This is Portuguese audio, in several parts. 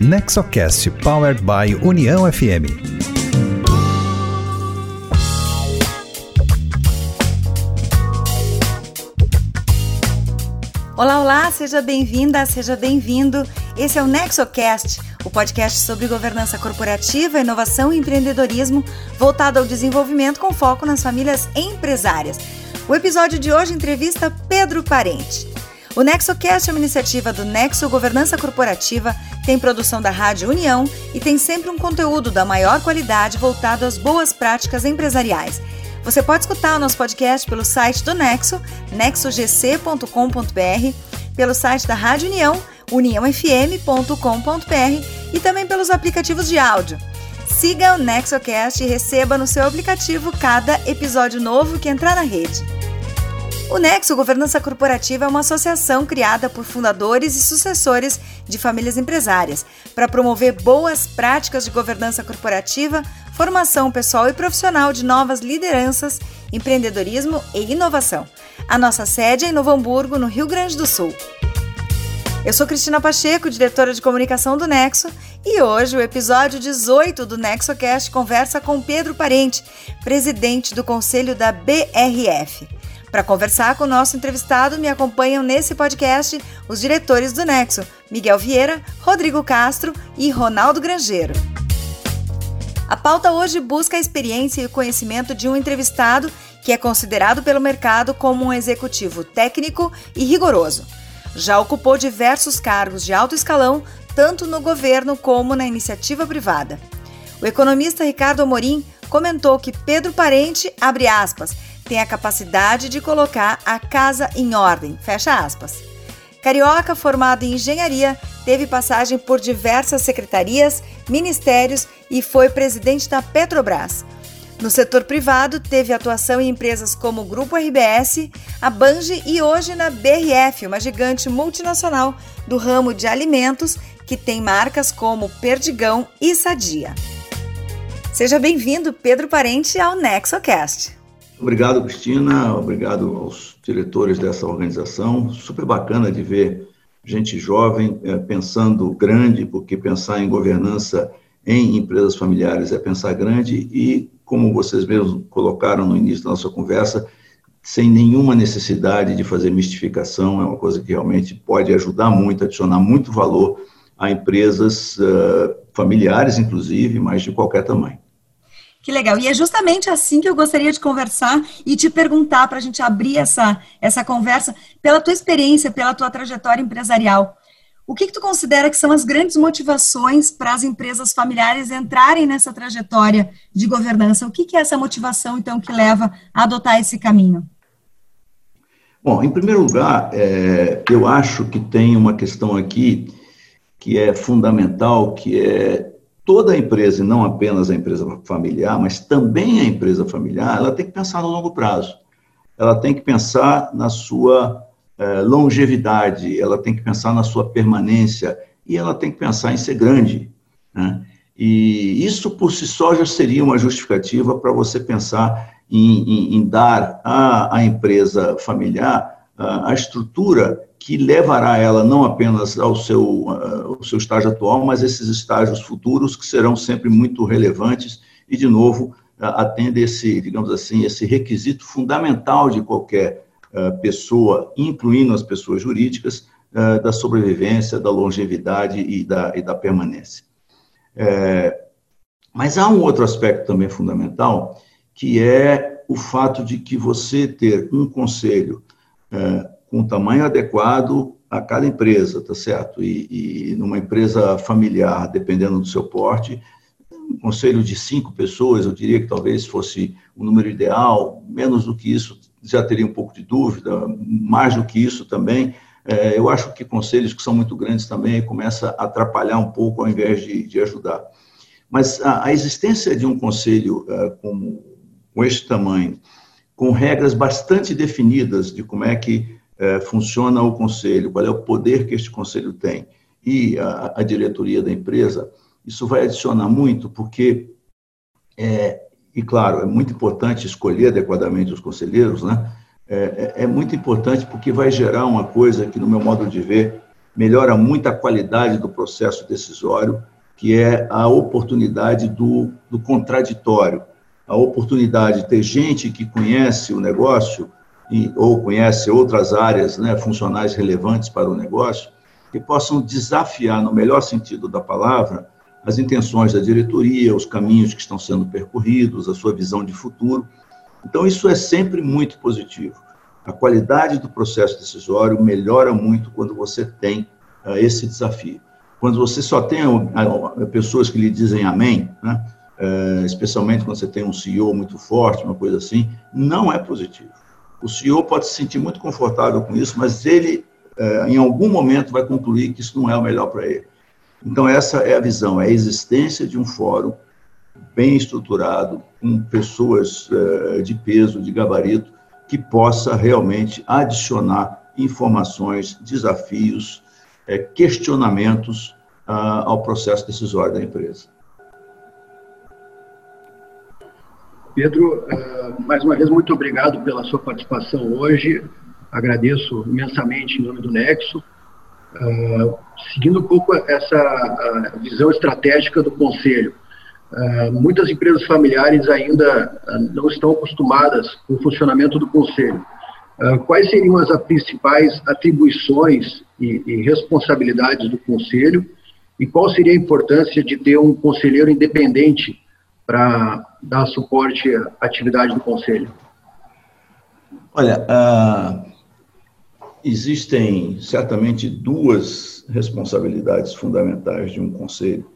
Nexocast Powered by União FM. Olá, olá, seja bem-vinda, seja bem-vindo. Esse é o Nexocast, o podcast sobre governança corporativa, inovação e empreendedorismo voltado ao desenvolvimento com foco nas famílias empresárias. O episódio de hoje entrevista Pedro Parente. O NexoCast é uma iniciativa do Nexo Governança Corporativa, tem produção da Rádio União e tem sempre um conteúdo da maior qualidade voltado às boas práticas empresariais. Você pode escutar o nosso podcast pelo site do Nexo, nexogc.com.br, pelo site da Rádio União, uniãofm.com.br e também pelos aplicativos de áudio. Siga o NexoCast e receba no seu aplicativo cada episódio novo que entrar na rede. O Nexo Governança Corporativa é uma associação criada por fundadores e sucessores de famílias empresárias para promover boas práticas de governança corporativa, formação pessoal e profissional de novas lideranças, empreendedorismo e inovação. A nossa sede é em Novo Hamburgo, no Rio Grande do Sul. Eu sou Cristina Pacheco, diretora de comunicação do Nexo, e hoje o episódio 18 do NexoCast conversa com Pedro Parente, presidente do conselho da BRF. Para conversar com o nosso entrevistado, me acompanham nesse podcast os diretores do Nexo, Miguel Vieira, Rodrigo Castro e Ronaldo Grangeiro. A pauta hoje busca a experiência e o conhecimento de um entrevistado que é considerado pelo mercado como um executivo técnico e rigoroso. Já ocupou diversos cargos de alto escalão, tanto no governo como na iniciativa privada. O economista Ricardo Amorim comentou que Pedro Parente, abre aspas, tem a capacidade de colocar a casa em ordem. Fecha aspas. Carioca, formado em engenharia, teve passagem por diversas secretarias, ministérios e foi presidente da Petrobras. No setor privado, teve atuação em empresas como o Grupo RBS, a Bange e hoje na BRF, uma gigante multinacional do ramo de alimentos que tem marcas como Perdigão e Sadia. Seja bem-vindo, Pedro Parente, ao NexoCast. Obrigado, Cristina. Obrigado aos diretores dessa organização. Super bacana de ver gente jovem é, pensando grande, porque pensar em governança em empresas familiares é pensar grande e, como vocês mesmos colocaram no início da nossa conversa, sem nenhuma necessidade de fazer mistificação, é uma coisa que realmente pode ajudar muito, adicionar muito valor a empresas uh, familiares, inclusive, mas de qualquer tamanho. Que legal. E é justamente assim que eu gostaria de conversar e te perguntar para a gente abrir essa, essa conversa pela tua experiência, pela tua trajetória empresarial. O que, que tu considera que são as grandes motivações para as empresas familiares entrarem nessa trajetória de governança? O que, que é essa motivação, então, que leva a adotar esse caminho? Bom, em primeiro lugar, é, eu acho que tem uma questão aqui que é fundamental, que é toda a empresa, e não apenas a empresa familiar, mas também a empresa familiar, ela tem que pensar no longo prazo. Ela tem que pensar na sua eh, longevidade, ela tem que pensar na sua permanência e ela tem que pensar em ser grande. Né? E isso por si só já seria uma justificativa para você pensar em, em, em dar à, à empresa familiar a estrutura que levará ela não apenas ao seu, ao seu estágio atual, mas esses estágios futuros que serão sempre muito relevantes e, de novo, atende esse, digamos assim, esse requisito fundamental de qualquer pessoa, incluindo as pessoas jurídicas, da sobrevivência, da longevidade e da, e da permanência. É, mas há um outro aspecto também fundamental, que é o fato de que você ter um conselho é, com o tamanho adequado a cada empresa, tá certo? E, e, numa empresa familiar, dependendo do seu porte, um conselho de cinco pessoas, eu diria que talvez fosse o número ideal, menos do que isso já teria um pouco de dúvida, mais do que isso também. É, eu acho que conselhos que são muito grandes também começa a atrapalhar um pouco ao invés de, de ajudar. Mas a, a, existência de um conselho uh, com, com este tamanho, com regras bastante definidas de como é que é, funciona o conselho, qual é o poder que este conselho tem e a, a diretoria da empresa, isso vai adicionar muito, porque, é, e claro, é muito importante escolher adequadamente os conselheiros, né? É, é, é muito importante porque vai gerar uma coisa que, no meu modo de ver, melhora muito a qualidade do processo decisório, que é a oportunidade do, do contraditório, a oportunidade de ter gente que conhece o negócio e, ou conhece outras áreas né, funcionais relevantes para o negócio, que possam desafiar, no melhor sentido da palavra, as intenções da diretoria, os caminhos que estão sendo percorridos, a sua visão de futuro. Então, isso é sempre muito positivo. A qualidade do processo decisório melhora muito quando você tem uh, esse desafio. Quando você só tem uh, pessoas que lhe dizem amém, né? Uh, especialmente quando você tem um CEO muito forte, uma coisa assim, não é positivo. O CEO pode se sentir muito confortável com isso, mas ele, em algum momento, vai concluir que isso não é o melhor para ele. Então, essa é a visão, é a existência de um fórum bem estruturado, com pessoas de peso, de gabarito, que possa realmente adicionar informações, desafios, é, questionamentos ah, ao processo decisório da empresa. Pedro, uh, mais uma vez, muito obrigado pela sua participação hoje. Agradeço imensamente em nome do Nexo. Uh, seguindo um pouco essa visão estratégica do Conselho, muitas empresas familiares ainda não estão acostumadas com o funcionamento do conselho. Quais seriam as principais atribuições e, responsabilidades do conselho e qual seria a importância de ter um conselheiro independente para dar suporte à atividade do conselho? Olha, existem certamente duas responsabilidades fundamentais de um conselho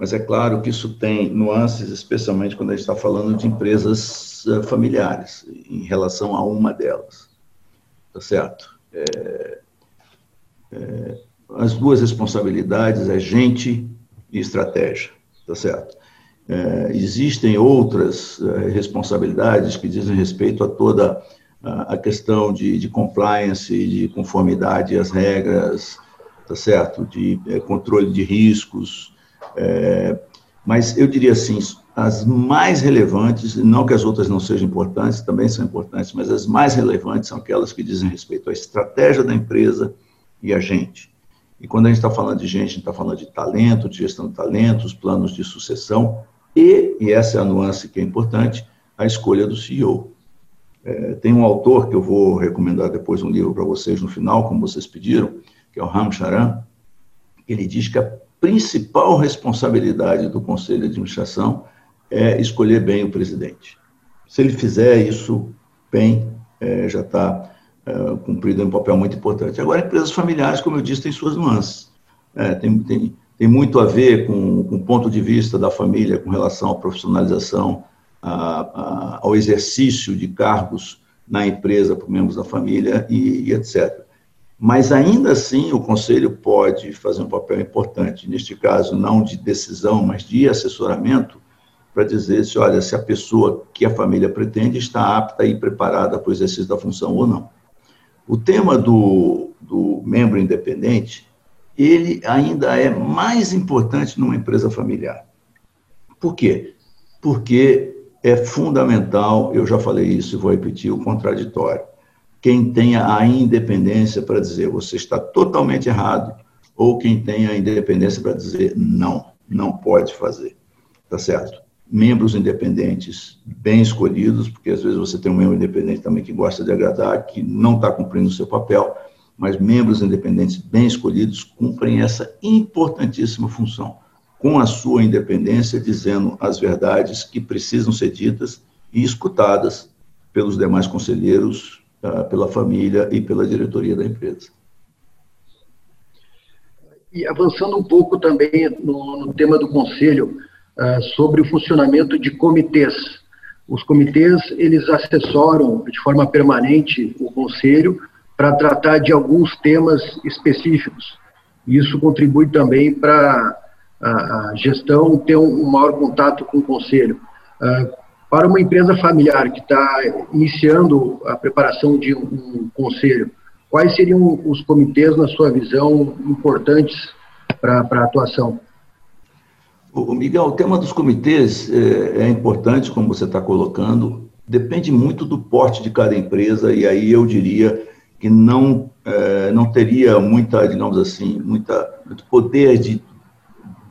mas é claro que isso tem nuances, especialmente quando a gente está falando de empresas eh, familiares, em relação a uma delas. Tá certo? É, é, as duas responsabilidades é gente e estratégia, tá certo? É, existem outras é, responsabilidades que dizem respeito a toda a, questão de, de compliance, de conformidade às regras, tá certo? De é, controle de riscos, mas eu diria assim, as mais relevantes, não que as outras não sejam importantes, também são importantes, mas as mais relevantes são aquelas que dizem respeito à estratégia da empresa e a gente. E quando a gente está falando de gente, a gente está falando de talento, de gestão de talentos, planos de sucessão e, e essa é a nuance que é importante, a escolha do CEO. É, tem um autor que eu vou recomendar depois um livro para vocês no final, como vocês pediram, que é o Ram Charan. Ele diz que a principal responsabilidade do Conselho de Administração é escolher bem o presidente. Se ele fizer isso bem, é, já está é, cumprido um papel muito importante. Agora, empresas familiares, como eu disse, têm suas nuances. É, tem, tem, tem muito a ver com, com o ponto de vista da família com relação à profissionalização, a, a, ao exercício de cargos na empresa por membros da família e, e etc. Mas ainda assim, o conselho pode fazer um papel importante, neste caso, não de decisão, mas de assessoramento, para dizer se, olha, se a pessoa que a família pretende está apta e preparada para o exercício da função ou não. O tema do, do membro independente, ele ainda é mais importante numa empresa familiar. Por quê? Porque é fundamental, eu já falei isso e vou repetir, o contraditório quem tenha a independência para dizer você está totalmente errado, ou quem tenha a independência para dizer não, não pode fazer. Tá certo? Membros independentes bem escolhidos, porque às vezes você tem um membro independente também que gosta de agradar, que não está cumprindo o seu papel, mas membros independentes bem escolhidos cumprem essa importantíssima função, com a sua independência, dizendo as verdades que precisam ser ditas e escutadas pelos demais conselheiros uh, pela família e pela diretoria da empresa. E avançando um pouco também no, no tema do conselho, uh, sobre o funcionamento de comitês. Os comitês, eles assessoram de forma permanente o conselho para tratar de alguns temas específicos. Isso contribui também para a, gestão ter um, maior contato com o conselho. Uh, para uma empresa familiar que está iniciando a preparação de um, um conselho, quais seriam os comitês, na sua visão, importantes para a atuação? O Miguel, o tema dos comitês é, é importante, como você está colocando, depende muito do porte de cada empresa, e aí eu diria que não, é, não teria muita, digamos assim, muita, muito poder de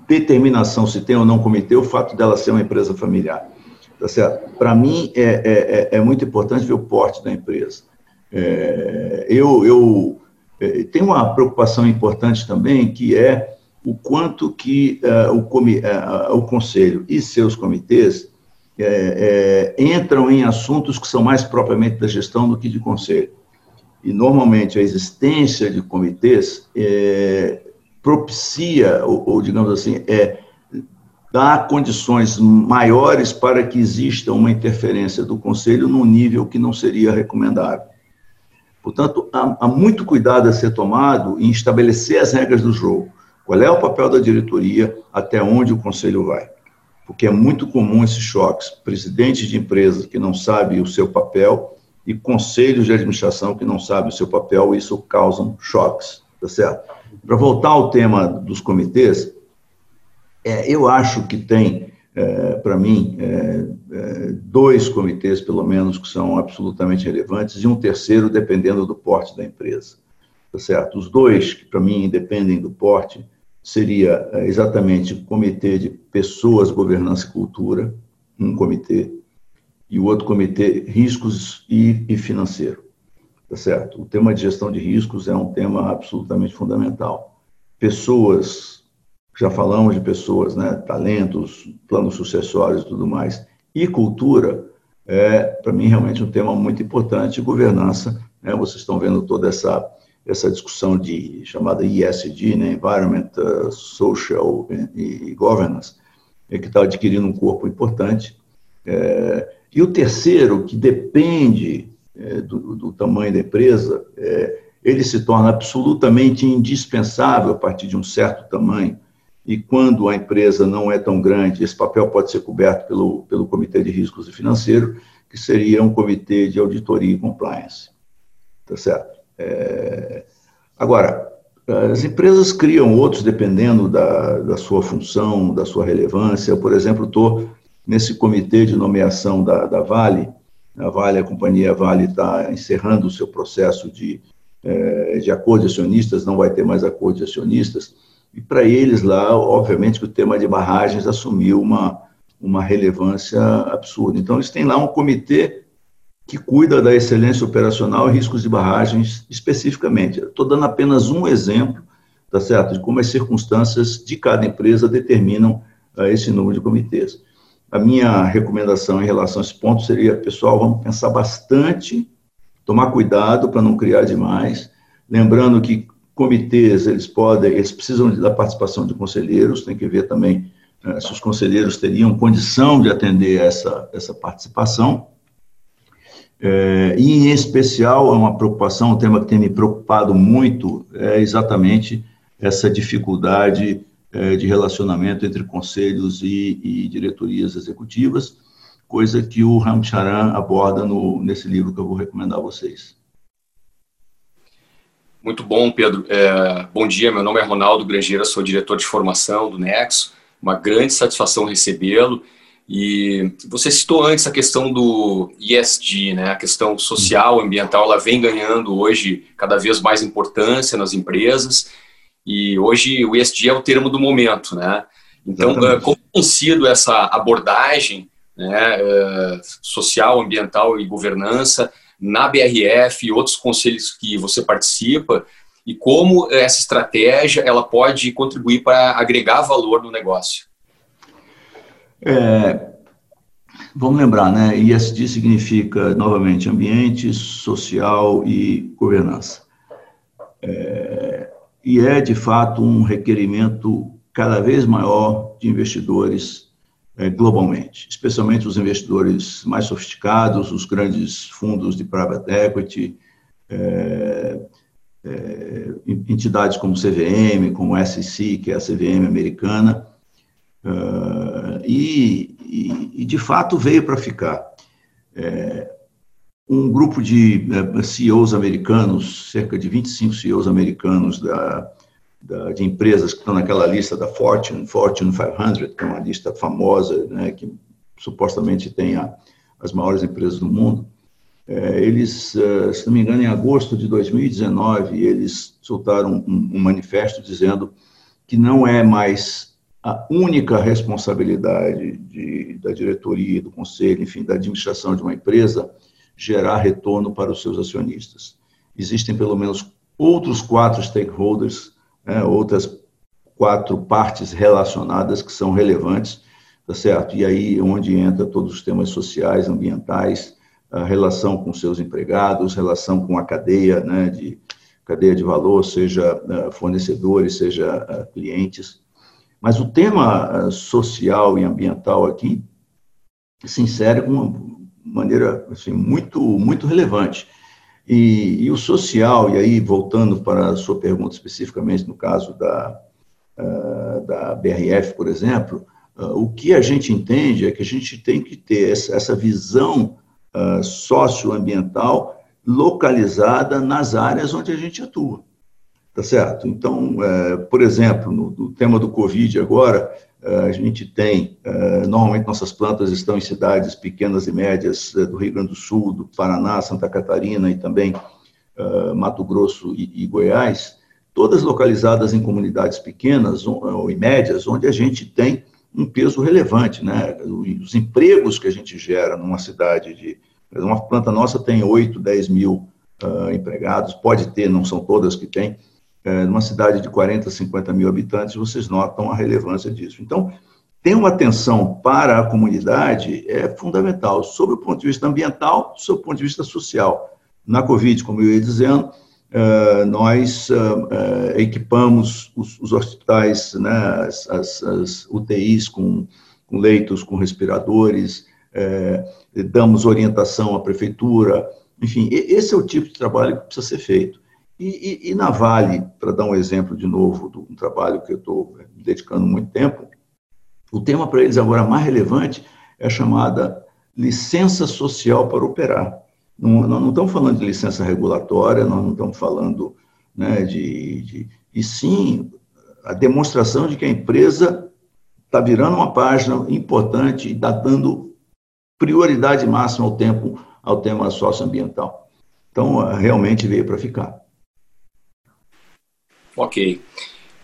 determinação se tem ou não comitê, o fato dela ser uma empresa familiar. Tá? Para mim, é, é, é, é, muito importante ver o porte da empresa. É, eu, eu é, tenho uma preocupação importante também, que é o quanto que uh, o, comi, uh, o Conselho e seus comitês entram em assuntos que são mais propriamente da gestão do que de conselho. E, normalmente, a existência de comitês é, propicia, ou, ou, digamos assim, é, dá condições maiores para que exista uma interferência do conselho num nível que não seria recomendável. Portanto, há, há muito cuidado a ser tomado em estabelecer as regras do jogo. Qual é o papel da diretoria, até onde o conselho vai? porque é muito comum esses choques. Presidentes de empresas que não sabem o seu papel e conselhos de administração que não sabem o seu papel, isso causa choques, tá certo? Para voltar ao tema dos comitês, é, eu acho que tem, é, para mim, é, é, dois comitês, pelo menos, que são absolutamente relevantes, e um terceiro, dependendo do porte da empresa, tá certo? Os dois, que para mim dependem do porte, seria eh, exatamente o Comitê de Pessoas, Governança e Cultura, um comitê, e o outro comitê Riscos e, e Financeiro. Tá certo? O tema de gestão de riscos é um tema absolutamente fundamental. Pessoas, já falamos de pessoas, né? talentos, planos sucessórios e tudo mais. E cultura é, para mim, realmente um tema muito importante. Governança, né? vocês estão vendo toda essa essa discussão de chamada ESG, né, Environment, uh, Social e, Governance, é, que está adquirindo um corpo importante. É, e o terceiro, que depende é, do, do, tamanho da empresa, é, ele se torna absolutamente indispensável a partir de um certo tamanho. E quando a empresa não é tão grande, esse papel pode ser coberto pelo, pelo Comitê de Riscos e Financeiro, que seria um comitê de auditoria e compliance. Tá certo? É... Agora, as empresas criam outros dependendo da, da sua função, da sua relevância. Eu, por exemplo, estou nesse comitê de nomeação da, da Vale. A Vale, a companhia Vale está encerrando o seu processo de, é, de acordo de acionistas, não vai ter mais acordo de acionistas. E para eles lá, obviamente que o tema de barragens assumiu uma, uma relevância absurda. Então, eles têm lá um comitê que cuida da excelência operacional e riscos de barragens especificamente. Estou dando apenas um exemplo, tá certo, de como as circunstâncias de cada empresa determinam uh, esse número de comitês. A minha recomendação em relação a esse ponto seria, pessoal, vamos pensar bastante, tomar cuidado para não criar demais, lembrando que comitês, eles podem, eles precisam da participação de conselheiros, tem que ver também uh, se os conselheiros teriam condição de atender essa, essa participação, é, e, em especial, é uma preocupação, um tema que tem me preocupado muito, é exatamente essa dificuldade é, de relacionamento entre conselhos e, e, diretorias executivas, coisa que o Ramcharan aborda no, nesse livro que eu vou recomendar a vocês. Muito bom, Pedro. É, bom dia, meu nome é Ronaldo Grangeira, sou diretor de formação do Nexo. Uma grande satisfação recebê-lo e você citou antes a questão do ESG, né? A questão social, ambiental, ela vem ganhando hoje cada vez mais importância nas empresas. E hoje o ESG é o termo do momento, né? Então, Exatamente. como tem sido essa abordagem né, eh, social, ambiental e governança na BRF e outros conselhos que você participa e como essa estratégia ela pode contribuir para agregar valor no negócio? É, vamos lembrar, né? ISD significa, novamente, ambiente, social e governança. É, e é, de fato, um requerimento cada vez maior de investidores é, globalmente, especialmente os investidores mais sofisticados, os grandes fundos de private equity, é, é, entidades como CVM, como SEC, que é a CVM americana, Uh, e, e, e, de fato, veio para ficar. É, um grupo de uh, CEOs americanos, cerca de 25 CEOs americanos da, da, de empresas que estão naquela lista da Fortune, Fortune 500, que é uma lista famosa, né, que supostamente tem a, as maiores empresas do mundo, é, eles, é, se não me engano, em agosto de 2019, eles soltaram um, um manifesto dizendo que não é mais a única responsabilidade de, da diretoria, do conselho, enfim, da administração de uma empresa gerar retorno para os seus acionistas. Existem pelo menos outros quatro stakeholders, né, outras quatro partes relacionadas que são relevantes, tá certo? E aí onde entra todos os temas sociais, ambientais, a relação com seus empregados, relação com a cadeia, né, de cadeia de valor, seja uh, fornecedores, seja uh, clientes. Mas o tema uh, social e ambiental aqui se insere com maneira assim, muito, muito relevante. E, e, o social, e aí voltando para a sua pergunta especificamente no caso da, uh, da BRF, por exemplo, uh, o que a gente entende é que a gente tem que ter essa, essa visão uh, socioambiental localizada nas áreas onde a gente atua. Tá certo? Então, uh, por exemplo, no, no, tema do Covid agora, a gente tem, normalmente nossas plantas estão em cidades pequenas e médias do Rio Grande do Sul, do Paraná, Santa Catarina e também Mato Grosso e, e Goiás, todas localizadas em comunidades pequenas ou, em médias, onde a gente tem um peso relevante, né? Os empregos que a gente gera numa cidade de. Uma planta nossa tem 8, 10 mil empregados, pode ter, não são todas que tem. Uh, numa cidade de 40, 50 mil habitantes, vocês notam a relevância disso. Então, ter uma atenção para a comunidade é fundamental, sob o ponto de vista ambiental, sob o ponto de vista social. Na Covid, como eu ia dizendo, Uh, nós uh, uh, equipamos os, os, hospitais, né, as, as, as UTIs com, com, leitos, com respiradores, damos orientação à prefeitura, enfim, esse é o tipo de trabalho que precisa ser feito. E, e, e na Vale, para dar um exemplo de novo do um trabalho que eu estou dedicando muito tempo, o tema para eles agora mais relevante é a chamada licença social para operar. Não, nós não estamos falando de licença regulatória, nós não estamos falando né, de, de. E sim a demonstração de que a empresa está virando uma página importante e está dando prioridade máxima ao tempo ao tema socioambiental. Então, realmente veio para ficar. Ok.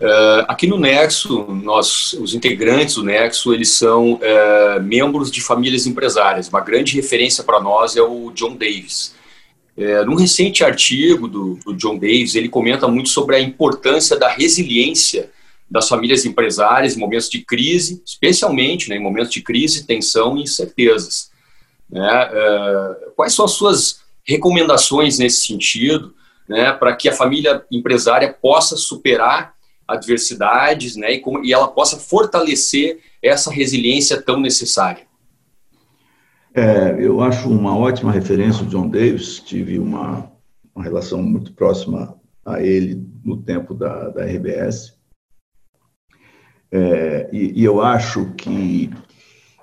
Uh, aqui no Nexo, nós, os integrantes do Nexo, eles são uh, membros de famílias empresárias. Uma grande referência para nós é o John Davis. Uh, num recente artigo do, do, John Davis, ele comenta muito sobre a importância da resiliência das famílias empresárias em momentos de crise, especialmente né, em momentos de crise, tensão e incertezas. Né? quais são as suas recomendações nesse sentido, né, para que a família empresária possa superar adversidades, né, e, como, e ela possa fortalecer essa resiliência tão necessária. É, eu acho uma ótima referência o John Davis, tive uma, uma relação muito próxima a ele no tempo da, da RBS, é, e, e, eu acho que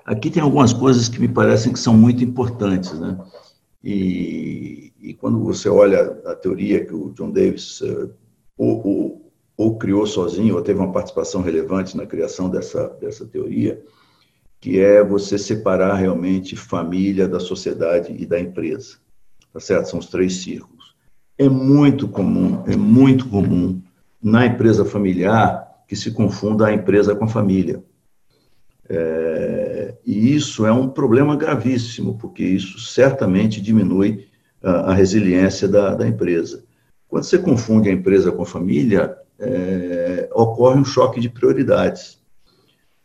aqui tem algumas coisas que me parecem que são muito importantes, né? E, e quando você olha a teoria que o John Davis, uh, o, o, ou criou sozinho, ou teve uma participação relevante na criação dessa, dessa teoria, que é você separar realmente família da sociedade e da empresa. Tá certo? São os três círculos. É muito comum, é muito comum na empresa familiar que se confunda a empresa com a família. É, e isso é um problema gravíssimo, porque isso certamente diminui a, a resiliência da, da empresa. Quando você confunde a empresa com a família, é, ocorre um choque de prioridades.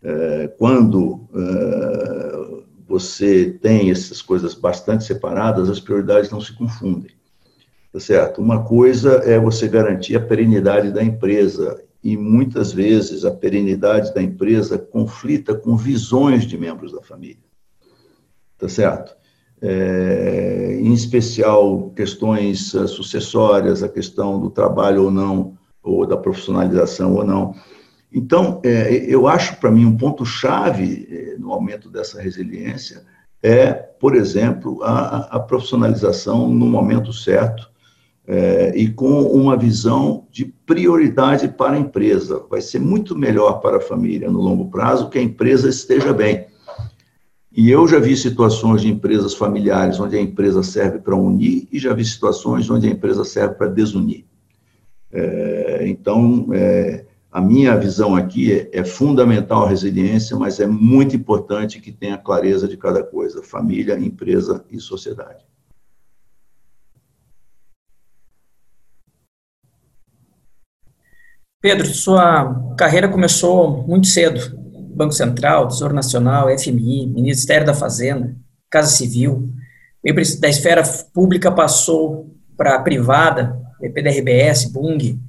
É, quando é, você tem essas coisas bastante separadas, as prioridades não se confundem. Tá certo? Uma coisa é você garantir a perenidade da empresa, e muitas vezes a perenidade da empresa conflita com visões de membros da família. Tá certo? É, em especial questões é, sucessórias, a questão do trabalho ou não ou da profissionalização ou não. Então, é, eu acho para mim um ponto-chave é, no aumento dessa resiliência é, por exemplo, a, a profissionalização no momento certo é, e com uma visão de prioridade para a empresa. Vai ser muito melhor para a família no longo prazo que a empresa esteja bem. E eu já vi situações de empresas familiares onde a empresa serve para unir e já vi situações onde a empresa serve para desunir. É, então, é, a minha visão aqui é, é, fundamental a resiliência, mas é muito importante que tenha clareza de cada coisa: família, empresa e sociedade. Pedro, sua carreira começou muito cedo. Banco Central, Tesouro Nacional, FMI, Ministério da Fazenda, Casa Civil. Da esfera pública passou para a privada, EPDRBS, Bung.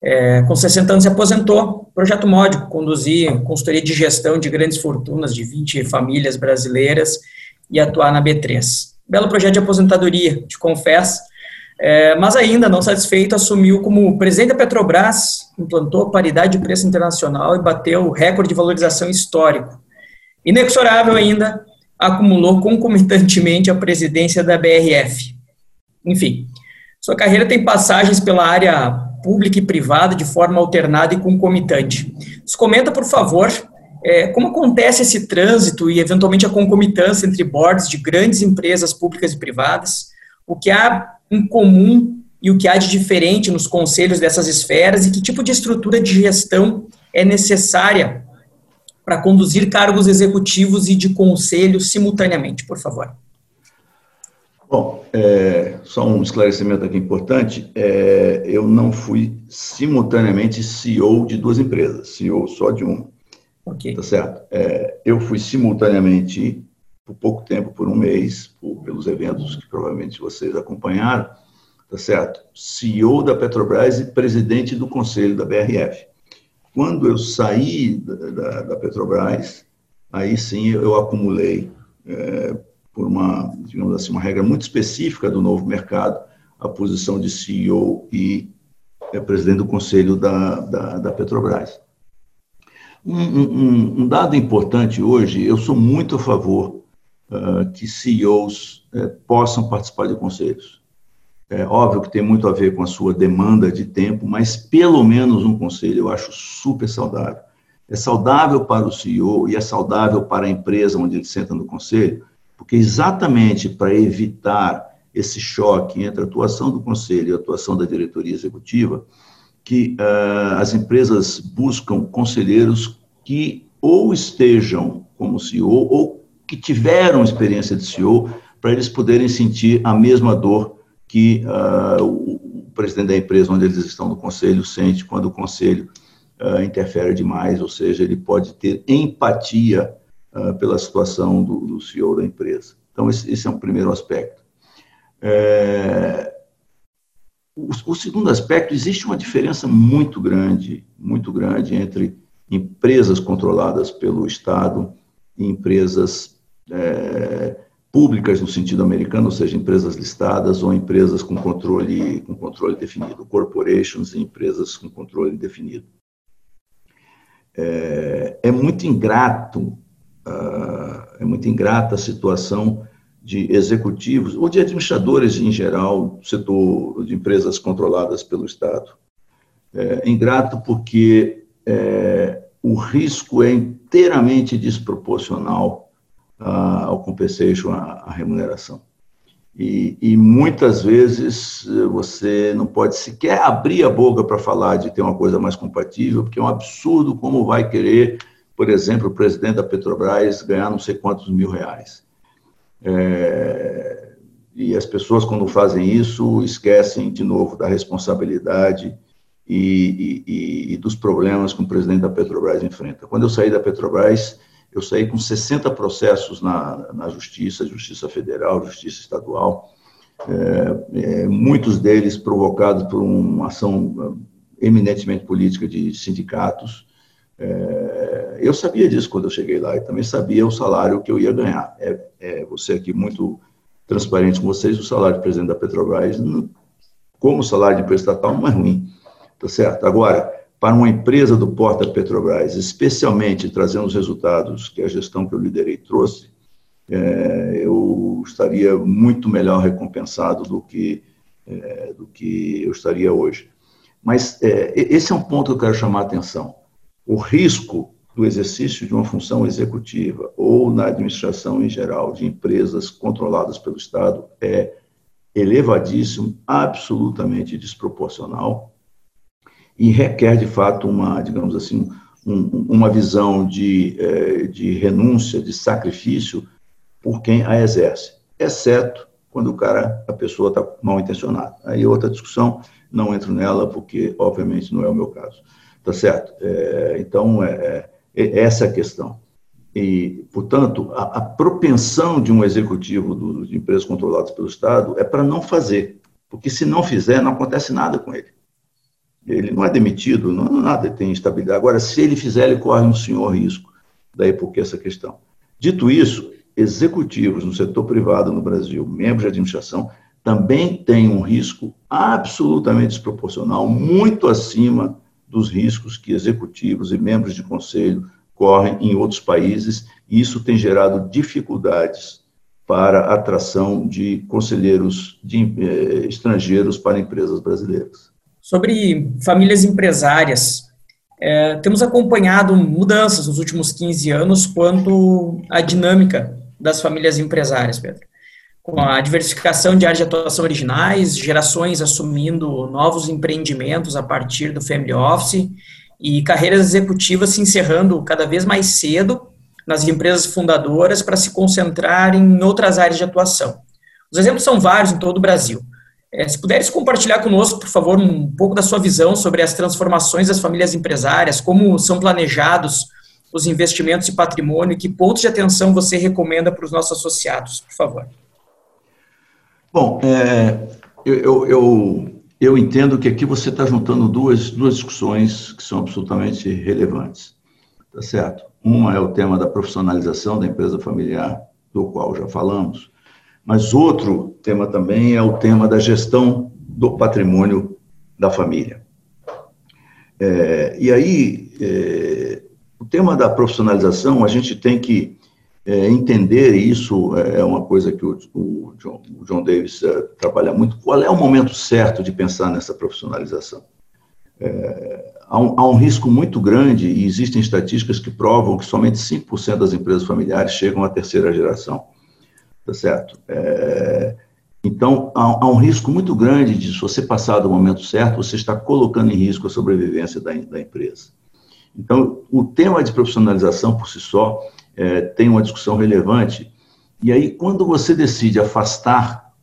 É, com 60 anos se aposentou. Projeto Módico, conduzir consultoria de gestão de grandes fortunas de 20 famílias brasileiras e atuar na B3. Belo projeto de aposentadoria, te confesso, é, mas ainda não satisfeito, assumiu como presidente da Petrobras, implantou paridade de preço internacional e bateu o recorde de valorização histórico. Inexorável ainda, acumulou concomitantemente a presidência da BRF. Enfim, sua carreira tem passagens pela área pública e privada de forma alternada e concomitante. Nos comenta, por favor, é, como acontece esse trânsito e, eventualmente, a concomitância entre boards de grandes empresas públicas e privadas, o que há em comum e o que há de diferente nos conselhos dessas esferas e que tipo de estrutura de gestão é necessária para conduzir cargos executivos e de conselho simultaneamente, por favor. Bom, é, só um esclarecimento aqui importante. É, eu não fui simultaneamente CEO de duas empresas, CEO só de uma. Ok. Tá certo? É, eu fui simultaneamente por pouco tempo, por um mês, por, pelos eventos que provavelmente vocês acompanharam, tá certo? CEO da Petrobras e presidente do conselho da BRF. Quando eu saí da, da, da Petrobras, aí sim eu acumulei, é, por uma, digamos assim, uma regra muito específica do novo mercado, a posição de CEO e é, presidente do conselho da, da, da Petrobras. Um, um, um, dado importante hoje, eu sou muito a favor uh, que CEOs uh, possam participar de conselhos. É óbvio que tem muito a ver com a sua demanda de tempo, mas pelo menos um conselho eu acho super saudável. É saudável para o CEO e é saudável para a empresa onde ele senta no conselho, porque exatamente para evitar esse choque entre a atuação do conselho e a atuação da diretoria executiva, que uh, as empresas buscam conselheiros que ou estejam como CEO ou que tiveram experiência de CEO, para eles poderem sentir a mesma dor que uh, o presidente da empresa onde eles estão no conselho sente quando o conselho uh, interfere demais, ou seja, ele pode ter empatia uh, pela situação do, do, CEO da empresa. Então, esse, esse é um primeiro aspecto. É... O, o segundo aspecto, existe uma diferença muito grande, muito grande entre empresas controladas pelo Estado e empresas é, públicas no sentido americano, ou seja, empresas listadas ou empresas com controle, com controle definido, corporations e empresas com controle definido. É, é muito ingrato, uh, é muito ingrata a situação de executivos ou de administradores em geral setor de empresas controladas pelo Estado. É ingrato porque é, o risco é inteiramente desproporcional ao compensation, à remuneração. E, e, muitas vezes eh, você não pode sequer abrir a boca para falar de ter uma coisa mais compatível, porque é um absurdo como vai querer, por exemplo, o presidente da Petrobras ganhar não sei quantos mil reais. É, e as pessoas, quando fazem isso, esquecem de novo da responsabilidade e, e, e dos problemas que o presidente da Petrobras enfrenta. Quando eu saí da Petrobras, eu saí com 60 processos na, na Justiça, Justiça Federal, Justiça Estadual, é, é, muitos deles provocados por uma ação é, eminentemente política de sindicatos. É, eu sabia disso quando eu cheguei lá e também sabia o salário que eu ia ganhar. É, é você aqui muito transparente com vocês, o salário de presidente da Petrobras, como o salário de empresa estatal, não é ruim, tá certo? Agora, para uma empresa do porta Petrobras, especialmente trazendo os resultados que a gestão que eu liderei trouxe, é, eu estaria muito melhor recompensado do que, é, do que eu estaria hoje. Mas é, esse é um ponto que eu quero chamar a atenção. O risco do exercício de uma função executiva ou na administração em geral de empresas controladas pelo Estado é elevadíssimo, absolutamente desproporcional e requer, de fato, uma, digamos assim, um, uma visão de, eh, de renúncia, de sacrifício por quem a exerce, exceto quando o cara, a pessoa está mal intencionada. Aí é outra discussão, não entro nela porque, obviamente, não é o meu caso. Tá certo? É, então, é, é, essa é a questão. E, portanto, a, a propensão de um executivo do, de empresas controladas pelo Estado é para não fazer, porque se não fizer, não acontece nada com ele. Ele não é demitido, não, nada tem estabilidade. Agora, se ele fizer, ele corre um senhor risco. Daí porque essa questão. Dito isso, executivos no setor privado no Brasil, membros de administração, também têm um risco absolutamente desproporcional, muito acima dos riscos que executivos e membros de conselho correm em outros países, e isso tem gerado dificuldades para a atração de conselheiros de, eh, estrangeiros para empresas brasileiras. Sobre famílias empresárias, é, temos acompanhado mudanças nos últimos 15 anos quanto à dinâmica das famílias empresárias, Pedro. Com a diversificação de áreas de atuação originais, gerações assumindo novos empreendimentos a partir do family office e carreiras executivas se encerrando cada vez mais cedo nas empresas fundadoras para se concentrar em outras áreas de atuação. Os exemplos são vários em todo o Brasil. É, se puderes compartilhar conosco, por favor, um pouco da sua visão sobre as transformações das famílias empresárias, como são planejados os investimentos e patrimônio, que pontos de atenção você recomenda para os nossos associados, por favor. Bom, é, eu, eu, eu, entendo que aqui você está juntando duas, duas discussões que são absolutamente relevantes, tá certo? Uma é o tema da profissionalização da empresa familiar, do qual já falamos, mas outro tema também é o tema da gestão do patrimônio da família. É, e aí, é, o tema da profissionalização, a gente tem que é, entender, e isso é uma coisa que o, o, John, o John, Davis é, trabalha muito, qual é o momento certo de pensar nessa profissionalização? É, há, um, há um risco muito grande, e existem estatísticas que provam que somente 5% das empresas familiares chegam à terceira geração tá certo? É, então, há, há, um risco muito grande de, se você passar do momento certo, você está colocando em risco a sobrevivência da, da empresa. Então, o tema de profissionalização por si só é, tem uma discussão relevante. E aí, quando você decide afastar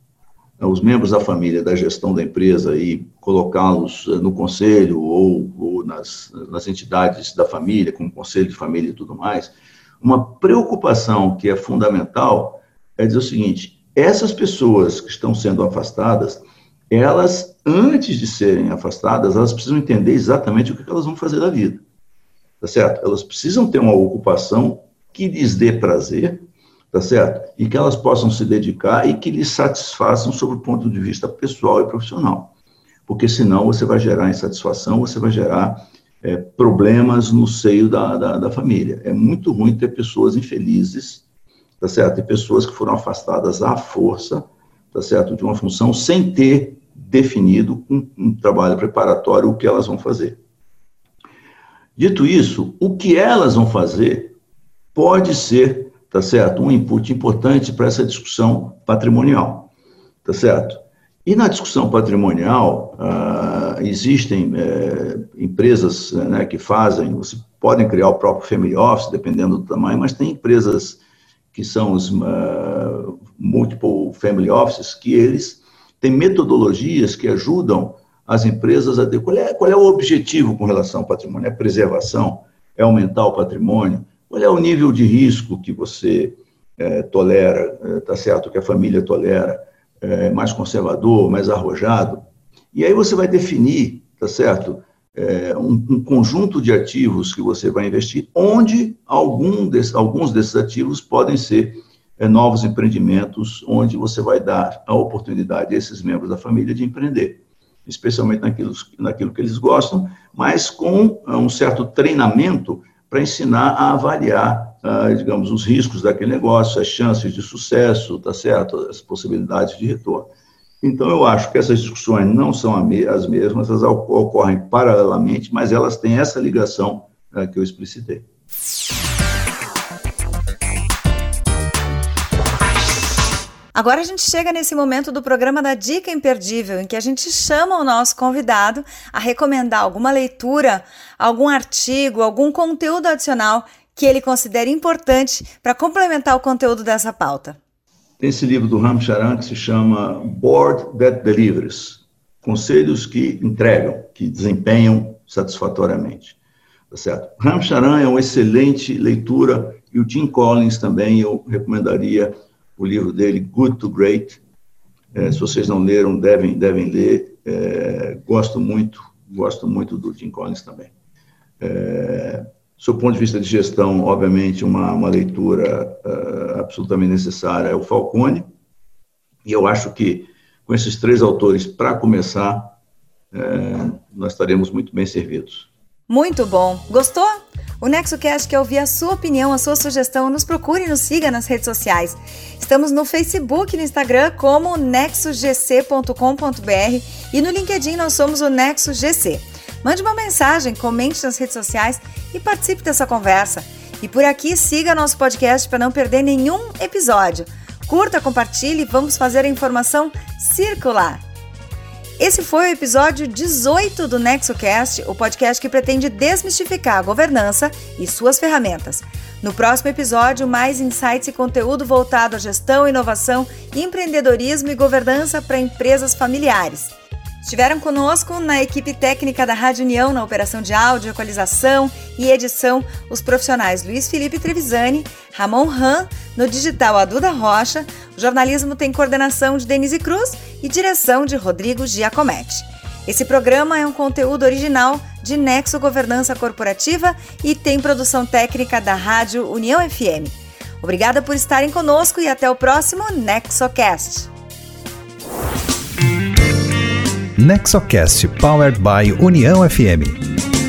né, os membros da família da gestão da empresa e colocá-los é, no conselho ou, ou nas, nas entidades da família, como conselho de família e tudo mais, uma preocupação que é fundamental é dizer o seguinte: essas pessoas que estão sendo afastadas, elas, antes de serem afastadas, elas precisam entender exatamente o que elas vão fazer da vida. Tá certo? Elas precisam ter uma ocupação que lhes dê prazer, tá certo? E que elas possam se dedicar e que lhes satisfaçam sob o ponto de vista pessoal e profissional. Porque senão você vai gerar insatisfação, você vai gerar é, problemas no seio da, da, da família. É muito ruim ter pessoas infelizes tá certo? E pessoas que foram afastadas à força, tá certo? De uma função sem ter definido um, um trabalho preparatório, o que elas vão fazer. Dito isso, o que elas vão fazer pode ser, tá certo? Um input importante para essa discussão patrimonial, tá certo? E na discussão patrimonial, ah, existem é, empresas né, que fazem, você podem criar o próprio family office, dependendo do tamanho, mas tem empresas que são os uh, multiple family offices, que eles têm metodologias que ajudam as empresas a ter qual é, qual é o objetivo com relação ao patrimônio? É preservação? É aumentar o patrimônio? Qual é o nível de risco que você é, tolera, é, certo? Que a família tolera? É, mais conservador, mais arrojado? E aí você vai definir, tá certo? É, um, um, conjunto de ativos que você vai investir, onde algum alguns desses ativos podem ser é, novos empreendimentos, onde você vai dar a oportunidade a esses membros da família de empreender, especialmente naquilo, naquilo que eles gostam, mas com é, um certo treinamento para ensinar a avaliar, ah, digamos, os riscos daquele negócio, as chances de sucesso, tá certo, as possibilidades de retorno. Então, eu acho que essas discussões não são as mesmas, elas ocorrem paralelamente, mas elas têm essa ligação uh, que eu explicitei. Agora a gente chega nesse momento do programa da Dica Imperdível, em que a gente chama o nosso convidado a recomendar alguma leitura, algum artigo, algum conteúdo adicional que ele considere importante para complementar o conteúdo dessa pauta. Tem esse livro do Ram Charan que se chama Board That Delivers Conselhos que entregam, que desempenham satisfatoriamente. Tá certo? Ram Charan é uma excelente leitura e o Tim Collins também eu recomendaria o livro dele, Good to Great. É, se vocês não leram, devem, devem ler. É, gosto muito, gosto muito do Jim Collins também. É, do ponto de vista de gestão, obviamente, uma, uma leitura uh, absolutamente necessária é o Falcone. E eu acho que, com esses três autores, para começar, uh, nós estaremos muito bem servidos. Muito bom. Gostou? O NexoCast quer ouvir a sua opinião, a sua sugestão. Nos procure e nos siga nas redes sociais. Estamos no Facebook e no Instagram como nexogc.com.br e no LinkedIn nós somos o NexoGC. Mande uma mensagem, comente nas redes sociais e participe dessa conversa. E por aqui siga nosso podcast para não perder nenhum episódio. Curta, compartilhe, vamos fazer a informação circular. Esse foi o episódio 18 do NexoCast, o podcast que pretende desmistificar a governança e suas ferramentas. No próximo episódio, mais insights e conteúdo voltado à gestão, inovação, empreendedorismo e governança para empresas familiares. Estiveram conosco na equipe técnica da Rádio União na operação de áudio, equalização e edição os profissionais Luiz Felipe Trevisani, Ramon Ram, no digital a Duda Rocha, o jornalismo tem coordenação de Denise Cruz e direção de Rodrigo Giacometti. Esse programa é um conteúdo original de Nexo Governança Corporativa e tem produção técnica da Rádio União FM. Obrigada por estarem conosco e até o próximo NexoCast. NexoCast Powered by União FM.